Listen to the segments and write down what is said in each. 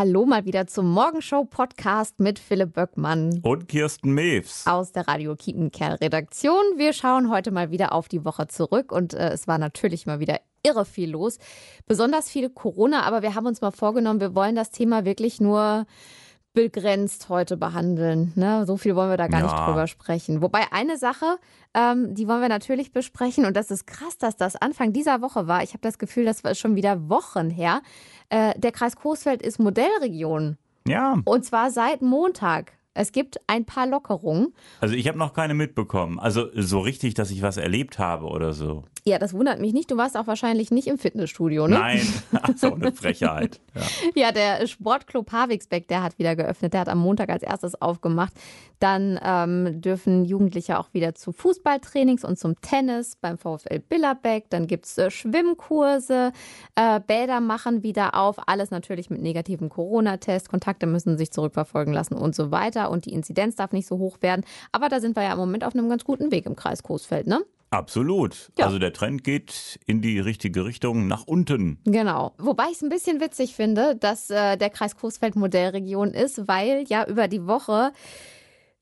Hallo mal wieder zum Morgenshow-Podcast mit Philipp Böckmann. Und Kirsten Mews. Aus der Radio Kiepenkerl-Redaktion. Wir schauen heute mal wieder auf die Woche zurück und äh, es war natürlich mal wieder irre viel los. Besonders viel Corona, aber wir haben uns mal vorgenommen, wir wollen das Thema wirklich nur begrenzt heute behandeln. Ne? So viel wollen wir da gar ja. nicht drüber sprechen. Wobei eine Sache, ähm, die wollen wir natürlich besprechen und das ist krass, dass das Anfang dieser Woche war. Ich habe das Gefühl, das war schon wieder Wochen her. Äh, der Kreis Coesfeld ist Modellregion. Ja. Und zwar seit Montag. Es gibt ein paar Lockerungen. Also ich habe noch keine mitbekommen. Also so richtig, dass ich was erlebt habe oder so. Ja, das wundert mich nicht. Du warst auch wahrscheinlich nicht im Fitnessstudio, ne? Nein, so eine Frechheit. Ja. ja, der Sportclub Havixbeck, der hat wieder geöffnet. Der hat am Montag als erstes aufgemacht. Dann ähm, dürfen Jugendliche auch wieder zu Fußballtrainings und zum Tennis beim VfL Billerbeck. Dann gibt es äh, Schwimmkurse, äh, Bäder machen wieder auf. Alles natürlich mit negativem Corona-Test. Kontakte müssen sich zurückverfolgen lassen und so weiter. Und die Inzidenz darf nicht so hoch werden. Aber da sind wir ja im Moment auf einem ganz guten Weg im Kreis Coesfeld, ne? Absolut. Ja. Also der Trend geht in die richtige Richtung nach unten. Genau. Wobei ich es ein bisschen witzig finde, dass äh, der Kreis Coesfeld Modellregion ist, weil ja über die Woche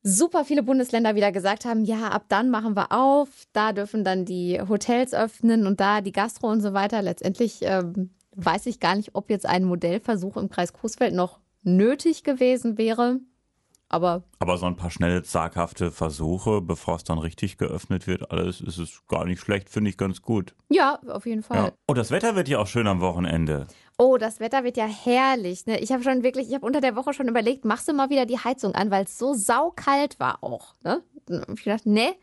super viele Bundesländer wieder gesagt haben, ja, ab dann machen wir auf, da dürfen dann die Hotels öffnen und da die Gastro und so weiter. Letztendlich ähm, weiß ich gar nicht, ob jetzt ein Modellversuch im Kreis Coesfeld noch nötig gewesen wäre. Aber, Aber so ein paar schnelle, zaghafte Versuche, bevor es dann richtig geöffnet wird, alles ist es gar nicht schlecht, finde ich ganz gut. Ja, auf jeden Fall. Ja. Oh, das Wetter wird ja auch schön am Wochenende. Oh, das Wetter wird ja herrlich. Ne? Ich habe schon wirklich, ich habe unter der Woche schon überlegt, machst du mal wieder die Heizung an, weil es so saukalt war auch. Ne? Ich dachte, ne,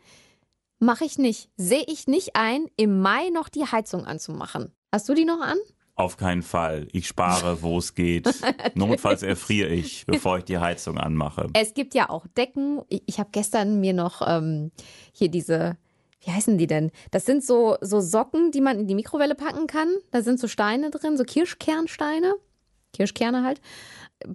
mache ich nicht. Sehe ich nicht ein, im Mai noch die Heizung anzumachen. Hast du die noch an? Auf keinen Fall. Ich spare, wo es geht. Notfalls erfriere ich, bevor ich die Heizung anmache. Es gibt ja auch Decken. Ich habe gestern mir noch ähm, hier diese, wie heißen die denn? Das sind so, so Socken, die man in die Mikrowelle packen kann. Da sind so Steine drin, so Kirschkernsteine. Kirschkerne halt.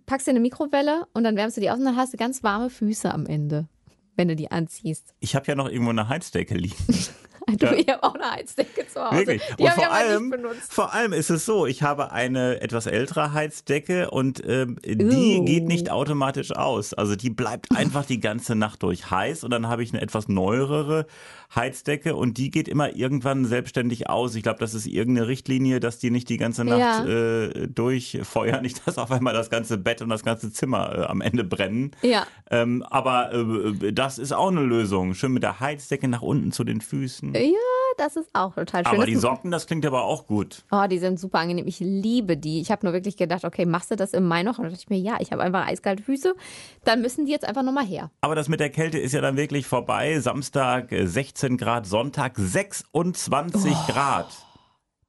Packst du in eine Mikrowelle und dann wärmst du die aus und dann hast du ganz warme Füße am Ende, wenn du die anziehst. Ich habe ja noch irgendwo eine Heizdecke liegen. Du, ja. ich habe auch eine Heizdecke zu Hause. Wirklich? Die und vor allem, vor allem ist es so, ich habe eine etwas ältere Heizdecke und ähm, die uh. geht nicht automatisch aus. Also die bleibt einfach die ganze Nacht durch heiß und dann habe ich eine etwas neuere Heizdecke und die geht immer irgendwann selbstständig aus. Ich glaube, das ist irgendeine Richtlinie, dass die nicht die ganze Nacht ja. äh, durchfeuern, nicht dass auf einmal das ganze Bett und das ganze Zimmer äh, am Ende brennen. Ja. Ähm, aber äh, das ist auch eine Lösung. Schön mit der Heizdecke nach unten zu den Füßen. Ja, das ist auch total schön. Aber die Socken, das klingt aber auch gut. Oh, die sind super angenehm. Ich liebe die. Ich habe nur wirklich gedacht, okay, machst du das im Mai noch? Und dann dachte ich mir, ja, ich habe einfach eiskalte Füße. Dann müssen die jetzt einfach nochmal her. Aber das mit der Kälte ist ja dann wirklich vorbei. Samstag 16 18 Grad, Sonntag 26 oh, Grad.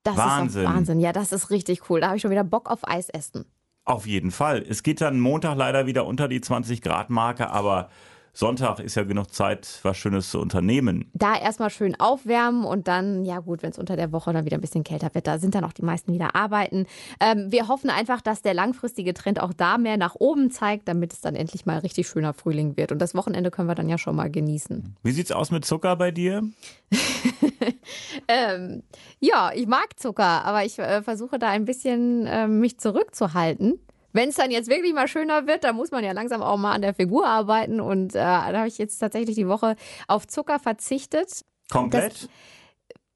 Das Wahnsinn. ist Wahnsinn. Ja, das ist richtig cool. Da habe ich schon wieder Bock auf Eis essen. Auf jeden Fall. Es geht dann Montag leider wieder unter die 20 Grad Marke, aber Sonntag ist ja genug Zeit, was Schönes zu unternehmen. Da erstmal schön aufwärmen und dann, ja gut, wenn es unter der Woche dann wieder ein bisschen kälter wird, da sind dann auch die meisten wieder arbeiten. Ähm, wir hoffen einfach, dass der langfristige Trend auch da mehr nach oben zeigt, damit es dann endlich mal richtig schöner Frühling wird. Und das Wochenende können wir dann ja schon mal genießen. Wie sieht's aus mit Zucker bei dir? ähm, ja, ich mag Zucker, aber ich äh, versuche da ein bisschen äh, mich zurückzuhalten. Wenn es dann jetzt wirklich mal schöner wird, dann muss man ja langsam auch mal an der Figur arbeiten. Und äh, da habe ich jetzt tatsächlich die Woche auf Zucker verzichtet. Komplett? Das,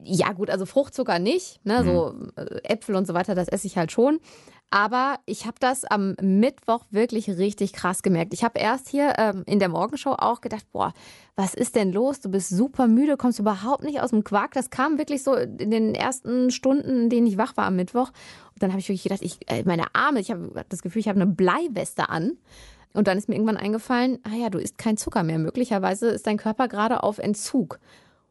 ja, gut, also Fruchtzucker nicht. Ne? Mhm. So äh, Äpfel und so weiter, das esse ich halt schon. Aber ich habe das am Mittwoch wirklich richtig krass gemerkt. Ich habe erst hier ähm, in der Morgenshow auch gedacht, boah, was ist denn los? Du bist super müde, kommst überhaupt nicht aus dem Quark. Das kam wirklich so in den ersten Stunden, in denen ich wach war am Mittwoch. Dann habe ich wirklich gedacht, ich, äh, meine Arme, ich habe das Gefühl, ich habe eine Bleiweste an. Und dann ist mir irgendwann eingefallen, ah ja, du isst kein Zucker mehr. Möglicherweise ist dein Körper gerade auf Entzug.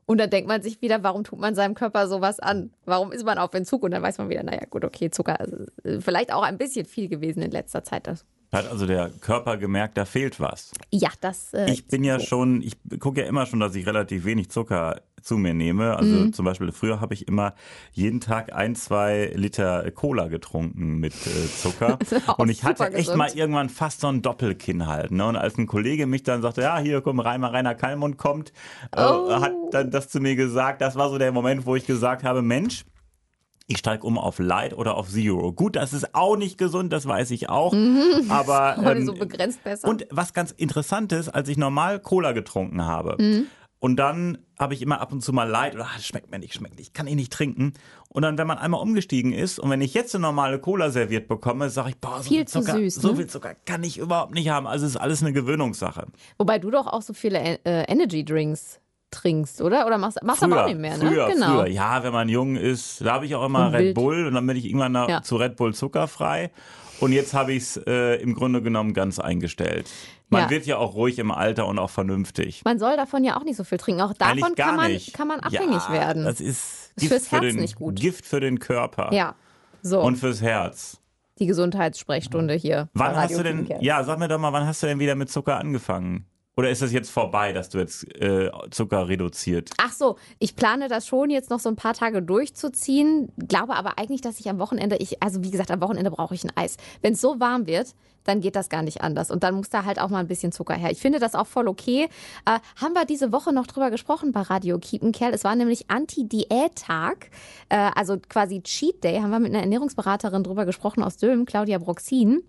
Und dann denkt man sich wieder, warum tut man seinem Körper sowas an? Warum ist man auf Entzug? Und dann weiß man wieder, naja, gut, okay, Zucker ist äh, vielleicht auch ein bisschen viel gewesen in letzter Zeit. Das hat also der Körper gemerkt, da fehlt was. Ja, das. Äh, ich bin ja so. schon, ich gucke ja immer schon, dass ich relativ wenig Zucker zu mir nehme. Also mhm. zum Beispiel früher habe ich immer jeden Tag ein, zwei Liter Cola getrunken mit äh, Zucker. und ich hatte echt gesund. mal irgendwann fast so ein Doppelkinn halt. Ne? Und als ein Kollege mich dann sagte, ja, hier komm, Reimer Rainer Kallmund kommt, äh, oh. hat dann das zu mir gesagt. Das war so der Moment, wo ich gesagt habe, Mensch, Ich steige um auf Light oder auf Zero. Gut, das ist auch nicht gesund, das weiß ich auch. aber ähm, so begrenzt besser. Und was ganz interessant ist, als ich normal Cola getrunken habe mhm. und dann habe ich immer ab und zu mal Light oder ah, schmeckt mir nicht, schmeckt nicht, kann ich nicht trinken. Und dann, wenn man einmal umgestiegen ist und wenn ich jetzt eine normale Cola serviert bekomme, sage ich, boah, so viel, viel Zucker, süß, so ne? viel Zucker kann ich überhaupt nicht haben. Also ist alles eine Gewöhnungssache. Wobei du doch auch so viele äh, Energy Drinks trinkst, oder? Oder machst, machst früher, aber auch nicht mehr, ne? Früher, genau. früher. Ja, wenn man jung ist, da habe ich auch immer Und Red wild. Bull und dann bin ich irgendwann nach, Ja. zu Red Bull zuckerfrei. Und jetzt habe ich es äh, im Grunde genommen ganz eingestellt. Man Ja. wird ja auch ruhig im Alter und auch vernünftig. Man soll davon ja auch nicht so viel trinken. Auch davon kann man, nicht. kann man abhängig ja, werden. Das ist Ist Gift fürs für Herz den, nicht gut. Gift für den Körper. ja. So, Und fürs Herz. die Gesundheitssprechstunde hier. Wann hast du denn, ja, sag mir doch mal, wann hast du denn wieder mit Zucker angefangen? Oder ist das jetzt vorbei, dass du jetzt äh, Zucker reduziert? Ach so, ich plane das schon jetzt noch so ein paar Tage durchzuziehen, glaube aber eigentlich, dass ich am Wochenende, ich, also wie gesagt, am Wochenende brauche ich ein Eis. Wenn es so warm wird, dann geht das gar nicht anders. Und dann muss da halt auch mal ein bisschen Zucker her. Ich finde das auch voll okay. Äh, haben wir diese Woche noch drüber gesprochen bei Radio Kiepenkerl. Es war nämlich Anti-Diät-Tag, äh, also quasi Cheat Day, haben wir mit einer Ernährungsberaterin drüber gesprochen aus Dülmen, Claudia Broxin.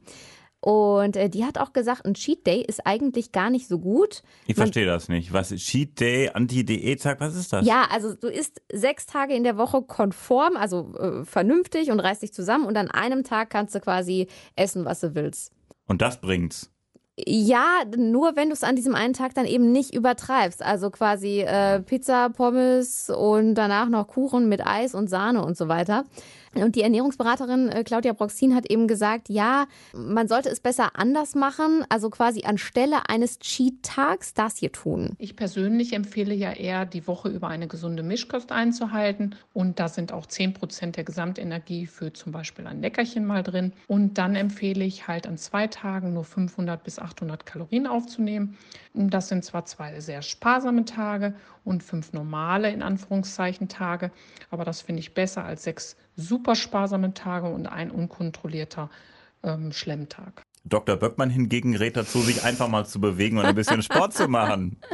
Und äh, die hat auch gesagt, ein Cheat Day ist eigentlich gar nicht so gut. Ich verstehe das nicht. Was ist Cheat Day, Anti-Diät-Tag, was ist das? Ja, also du isst sechs Tage in der Woche konform, also äh, vernünftig und reißt dich zusammen und an einem Tag kannst du quasi essen, was du willst. Und das bringt's. Ja, nur wenn du es an diesem einen Tag dann eben nicht übertreibst. Also quasi äh, Pizza, Pommes und danach noch Kuchen mit Eis und Sahne und so weiter. Und die Ernährungsberaterin äh, Claudia Broxin hat eben gesagt, ja, man sollte es besser anders machen, also quasi anstelle eines Cheat-Tags das hier tun. Ich persönlich empfehle ja eher, die Woche über eine gesunde Mischkost einzuhalten. Und da sind auch 10 Prozent der Gesamtenergie für zum Beispiel ein Leckerchen mal drin. Und dann empfehle ich halt an zwei Tagen nur 500 bis 800 Kalorien aufzunehmen. Und Das sind zwar zwei sehr sparsame Tage und fünf normale, in Anführungszeichen, Tage. Aber das finde ich besser als sechs super sparsame Tage und ein unkontrollierter ähm, Schlemmtag. Dr. Böckmann hingegen rät dazu, sich einfach mal zu bewegen und ein bisschen Sport zu machen.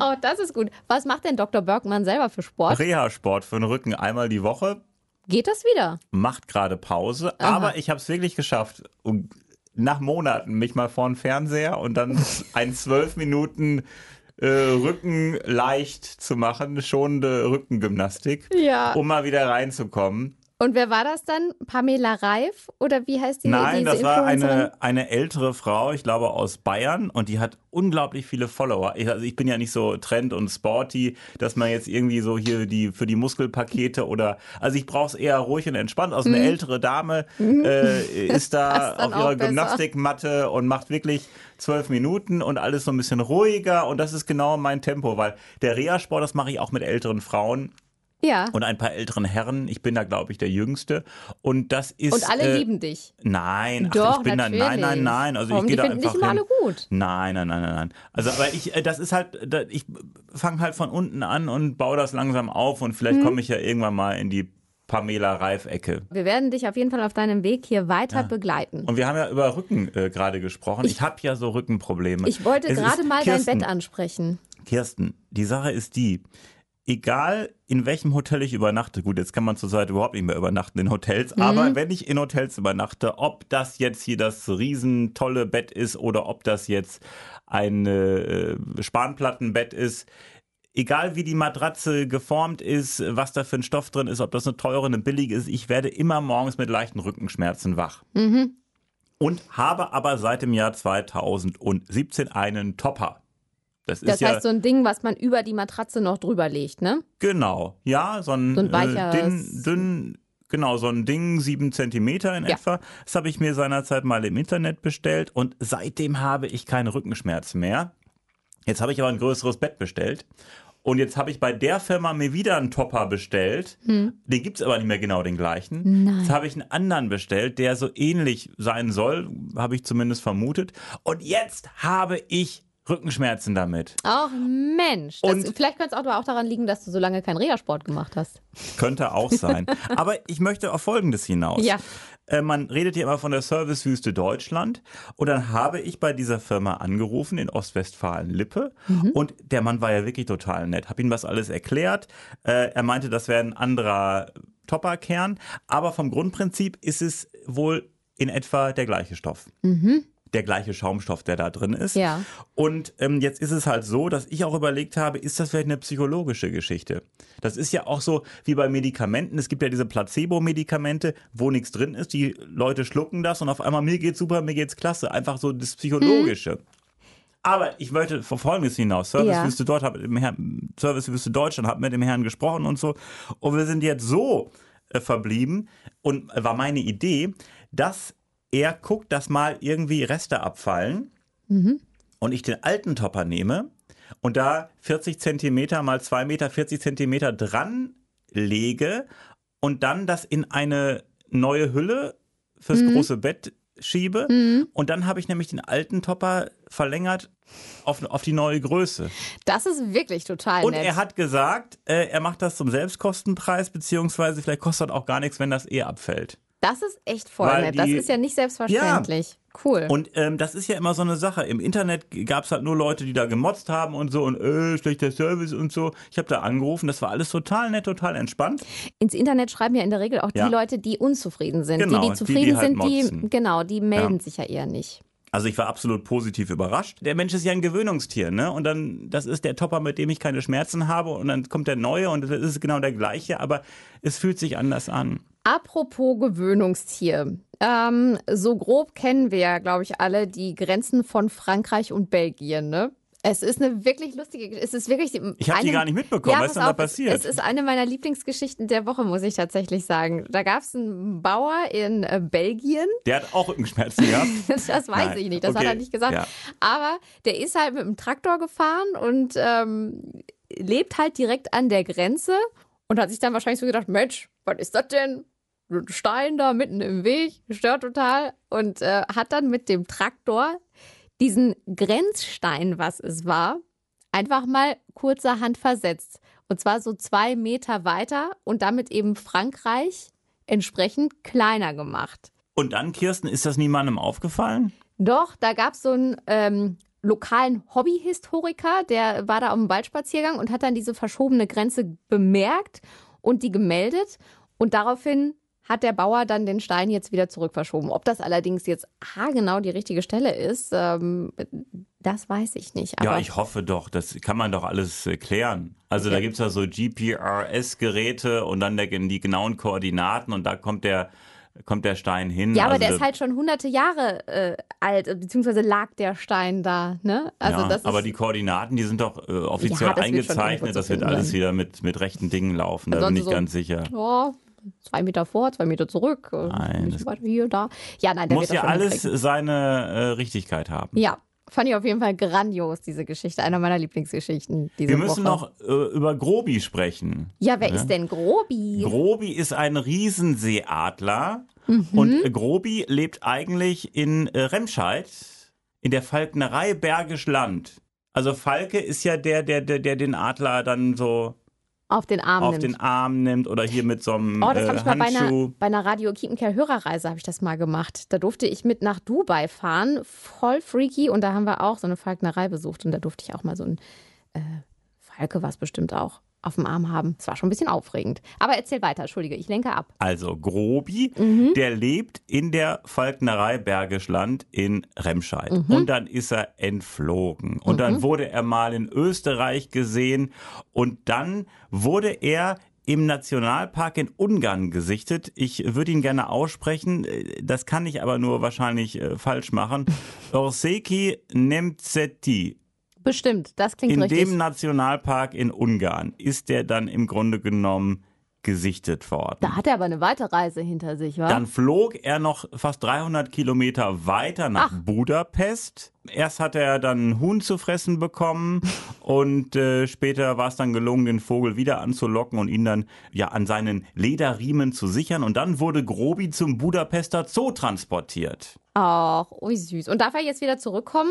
Oh, das ist gut. Was macht denn Dr. Bergmann selber für Sport? Reha-Sport für den Rücken einmal die Woche, Geht das wieder? macht gerade Pause, aber ich habe es wirklich geschafft, um, nach Monaten mich mal vor den Fernseher und dann ein zwölf Minuten äh, Rücken leicht zu machen, schonende Rückengymnastik, Ja. um mal wieder reinzukommen. Und wer war das dann? Pamela Reif? Oder wie heißt die? Nein, diese das war eine, eine ältere Frau, ich glaube aus Bayern, und die hat unglaublich viele Follower. Ich, also ich bin ja nicht so trend und sporty, dass man jetzt irgendwie so hier die für die Muskelpakete oder also ich brauche es eher ruhig und entspannt. Also eine ältere Dame äh, ist da Mhm. Auf ihrer. Gymnastikmatte und macht wirklich zwölf Minuten und alles so ein bisschen ruhiger und das ist genau mein Tempo, weil der Reha-Sport, das mache ich auch mit älteren Frauen Ja. und ein paar älteren Herren. Ich bin da, glaube ich, der Jüngste. Und das ist. Und alle äh, lieben dich. Nein, ach, Doch, ich bin natürlich. da, nein, nein, nein. Also Warum? ich gehe da einfach dich hin. alle gut. Nein, nein, nein, nein, nein. Also, aber ich, äh, das ist halt, ich fange halt von unten an und baue das langsam auf und vielleicht komme ich ja irgendwann mal in die Pamela Reif-Ecke. Wir werden dich auf jeden Fall auf deinem Weg hier weiter begleiten. Und wir haben ja über Rücken äh, gerade gesprochen. Ich, habe ja so Rückenprobleme. Ich wollte gerade mal Kirsten, dein Bett ansprechen. Kirsten, die Sache ist die, egal in welchem Hotel ich übernachte, gut, jetzt kann man zurzeit überhaupt nicht mehr übernachten in Hotels, Mhm. aber wenn ich in Hotels übernachte, ob das jetzt hier das riesen tolle Bett ist oder ob das jetzt ein äh, Spanplattenbett ist, egal wie die Matratze geformt ist, was da für ein Stoff drin ist, ob das eine teure, eine billige ist, ich werde immer morgens mit leichten Rückenschmerzen wach. Mhm. Und habe aber seit dem Jahr 2017 einen Topper. Das, Das ist ja heißt, so ein Ding, was man über die Matratze noch drüber legt, ne? Genau, ja, so ein, So ein weiches- äh, dünn, dünn, genau, so ein Ding, sieben Zentimeter in Ja. etwa. Das habe ich mir seinerzeit mal im Internet bestellt und seitdem habe ich keine Rückenschmerzen mehr. Jetzt habe ich aber ein größeres Bett bestellt. Und jetzt habe ich bei der Firma mir wieder einen Topper bestellt. Den gibt's aber nicht mehr genau den gleichen. Hm. Nein. Jetzt habe ich einen anderen bestellt, der so ähnlich sein soll, habe ich zumindest vermutet. Und jetzt habe ich Rückenschmerzen damit. Ach Mensch. Das, Und- vielleicht könnte es auch daran liegen, dass du so lange keinen Reha-Sport gemacht hast. Könnte auch sein. Aber ich möchte auf Folgendes hinaus. Ja. Äh, Man redet hier immer von der Servicewüste Deutschland. Und dann habe ich bei dieser Firma angerufen in Ostwestfalen-Lippe. Mhm. Und der Mann war ja wirklich total nett. Hab ihm das alles erklärt. Äh, Er meinte, das wäre ein anderer Topperkern, aber vom Grundprinzip ist es wohl in etwa der gleiche Stoff. Mhm der gleiche Schaumstoff, der da drin ist. Ja. Und ähm, jetzt ist es halt so, dass ich auch überlegt habe, ist das vielleicht eine psychologische Geschichte? Das ist ja auch so wie bei Medikamenten. Es gibt ja diese Placebo-Medikamente, wo nichts drin ist. Die Leute schlucken das und auf einmal mir geht's super, mir geht's klasse. Einfach so das Psychologische. Hm. Aber ich möchte vor Folgendes hinaus. Servicewüste ja. dort, habe mit dem Herrn, Servicewüste Deutschland, habe mit dem Herrn gesprochen und so. Und wir sind jetzt so äh, verblieben und war meine Idee, dass er guckt, dass mal irgendwie Reste abfallen mhm. und ich den alten Topper nehme und da 40 Zentimeter mal 2 Meter 40 Zentimeter dran lege und dann das in eine neue Hülle fürs mhm. große Bett schiebe. Mhm. Und dann habe ich nämlich den alten Topper verlängert auf, auf die neue Größe. Das ist wirklich total Und nett. er hat gesagt, äh, er macht das zum Selbstkostenpreis, beziehungsweise vielleicht kostet auch gar nichts, wenn das eh abfällt. Das ist echt voll Weil nett. Die, das ist ja nicht selbstverständlich. Ja. Cool. Und ähm, das ist ja immer so eine Sache. Im Internet gab es halt nur Leute, die da gemotzt haben und so und äh, schlechter Service und so. Ich habe da angerufen, das war alles total nett, total entspannt. Ins Internet schreiben ja in der Regel auch die ja. Leute, die unzufrieden sind. Genau, die, die zufrieden die, die halt sind, die, genau, die melden ja. sich ja eher nicht. Also ich war absolut positiv überrascht. Der Mensch ist ja ein Gewöhnungstier, ne? Und dann, das ist der Topper, mit dem ich keine Schmerzen habe. Und dann kommt der neue und das ist genau der gleiche, aber es fühlt sich anders an. Apropos Gewöhnungstier. Ähm, so grob kennen wir ja, glaube ich, alle die Grenzen von Frankreich und Belgien, ne? Es ist eine wirklich lustige Es ist wirklich. Ich habe die gar nicht mitbekommen. Ja, Was ist denn da passiert? Es ist eine meiner Lieblingsgeschichten der Woche, muss ich tatsächlich sagen. Da gab es einen Bauer in äh, Belgien. Der hat auch Rückenschmerzen gehabt. das weiß Nein. ich nicht, das okay. hat er nicht gesagt. Ja. Aber der ist halt mit dem Traktor gefahren und ähm, lebt halt direkt an der Grenze und hat sich dann wahrscheinlich so gedacht: Mensch, was ist das denn? Ein Stein da mitten im Weg, stört total. Und äh, hat dann mit dem Traktor diesen Grenzstein, was es war, einfach mal kurzerhand versetzt. Und zwar so zwei Meter weiter und damit eben Frankreich entsprechend kleiner gemacht. Und dann, Kirsten, ist das niemandem aufgefallen? Doch, da gab es so einen ähm, lokalen Hobbyhistoriker, der war da auf dem Waldspaziergang und hat dann diese verschobene Grenze bemerkt und die gemeldet. Und daraufhin hat der Bauer dann den Stein jetzt wieder zurückverschoben. Ob das allerdings jetzt haargenau die richtige Stelle ist, ähm, das weiß ich nicht. Ja, ich hoffe doch. Das kann man doch alles äh, klären. Also ja. da gibt es ja so GPRS-Geräte und dann der, die genauen Koordinaten und da kommt der kommt der Stein hin. Ja, aber also der ist halt schon hunderte Jahre äh, alt, beziehungsweise lag der Stein da. Ne? Also ja, das aber die Koordinaten, die sind doch äh, offiziell ja, das eingezeichnet. Das wird alles wieder mit, mit rechten Dingen laufen. Da bin ich so, ganz sicher. Oh, zwei Meter vor, zwei Meter zurück. Äh, nein. Weiter hier, da. Ja, nein, der muss ja alles seine äh, Richtigkeit haben. Ja. Fand ich auf jeden Fall grandios, diese Geschichte. Einer meiner Lieblingsgeschichten. Wir müssen Woche. noch äh, über Grobi sprechen. Ja, wer ja? ist denn Grobi? Grobi ist ein Riesenseeadler. Mhm. Und äh, Grobi lebt eigentlich in äh, Remscheid, in der Falknerei Bergisch Land. Also Falke ist ja der, der, der, der den Adler dann so auf den Arm auf nimmt. den Arm nimmt oder hier mit so einem Oh, das habe ich mal bei einer, bei einer Radio Kiepenkerl Hörerreise habe ich das mal gemacht. Da durfte ich mit nach Dubai fahren, voll freaky und da haben wir auch so eine Falknerei besucht und da durfte ich auch mal so ein äh, Falke war es bestimmt auch auf dem Arm haben. Es war schon ein bisschen aufregend. Aber erzähl weiter, entschuldige, ich lenke ab. Also Grobi, mhm. der lebt in der Falknerei Bergisch Land in Remscheid. Mhm. Und dann ist er entflogen. Und mhm. dann wurde er mal in Österreich gesehen. Und dann wurde er im Nationalpark in Ungarn gesichtet. Ich würde ihn gerne aussprechen, das kann ich aber nur wahrscheinlich äh, falsch machen. Orseki Nemzeti. Bestimmt, das klingt in richtig. In dem Nationalpark in Ungarn ist der dann im Grunde genommen gesichtet worden. Da hat er aber eine weite Reise hinter sich, wa? Dann flog er noch fast 300 Kilometer weiter nach Ach. Budapest. Erst hat er dann einen Huhn zu fressen bekommen und äh, später war es dann gelungen, den Vogel wieder anzulocken und ihn dann ja an seinen Lederriemen zu sichern. Und dann wurde Grobi zum Budapester Zoo transportiert. Ach, wie süß. Und darf er jetzt wieder zurückkommen?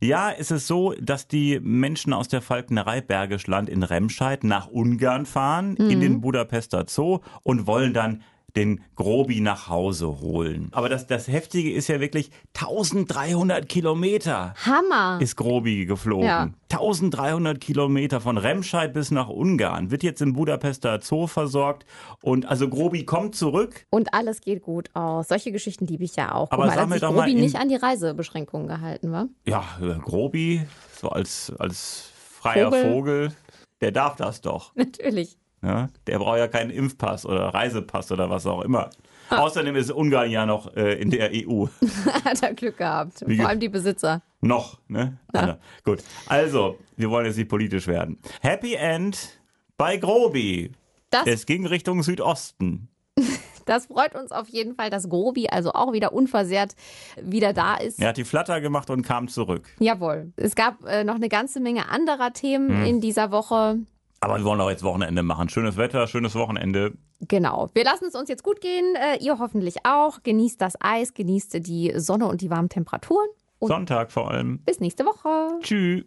Ja, es ist so, dass die Menschen aus der Falknerei Bergisch Land in Remscheid nach Ungarn fahren, mhm. in den Budapester Zoo und wollen dann den Grobi nach Hause holen. Aber das, das Heftige ist ja wirklich 1300 Kilometer. Hammer. Ist Grobi geflogen. Ja. 1300 Kilometer von Remscheid bis nach Ungarn. Wird jetzt im Budapester Zoo versorgt. Und also Grobi kommt zurück. Und alles geht gut aus. Solche Geschichten liebe ich ja auch. Aber Guck mal, dass sich Grobi nicht an die Reisebeschränkungen gehalten war. Ja, Grobi, so als, als freier Vogel. Vogel, der darf das doch. Natürlich. Ja, der braucht ja keinen Impfpass oder Reisepass oder was auch immer. Ah. Außerdem ist Ungarn ja noch äh, in der EU. Hat er Glück gehabt. Wie Vor allem die Besitzer. Noch, ne? Ja. Gut. Also, wir wollen jetzt nicht politisch werden. Happy End bei Grobi. Das es ging Richtung Südosten. Das freut uns auf jeden Fall, dass Grobi also auch wieder unversehrt wieder da ist. Er hat die Flatter gemacht und kam zurück. Jawohl. Es gab äh, noch eine ganze Menge anderer Themen hm. in dieser Woche. Aber wir wollen auch jetzt Wochenende machen. Schönes Wetter, schönes Wochenende. Genau. Wir lassen es uns jetzt gut gehen. Äh, ihr hoffentlich auch. Genießt das Eis, genießt die Sonne und die warmen Temperaturen. Und Sonntag vor allem. Bis nächste Woche. Tschüss.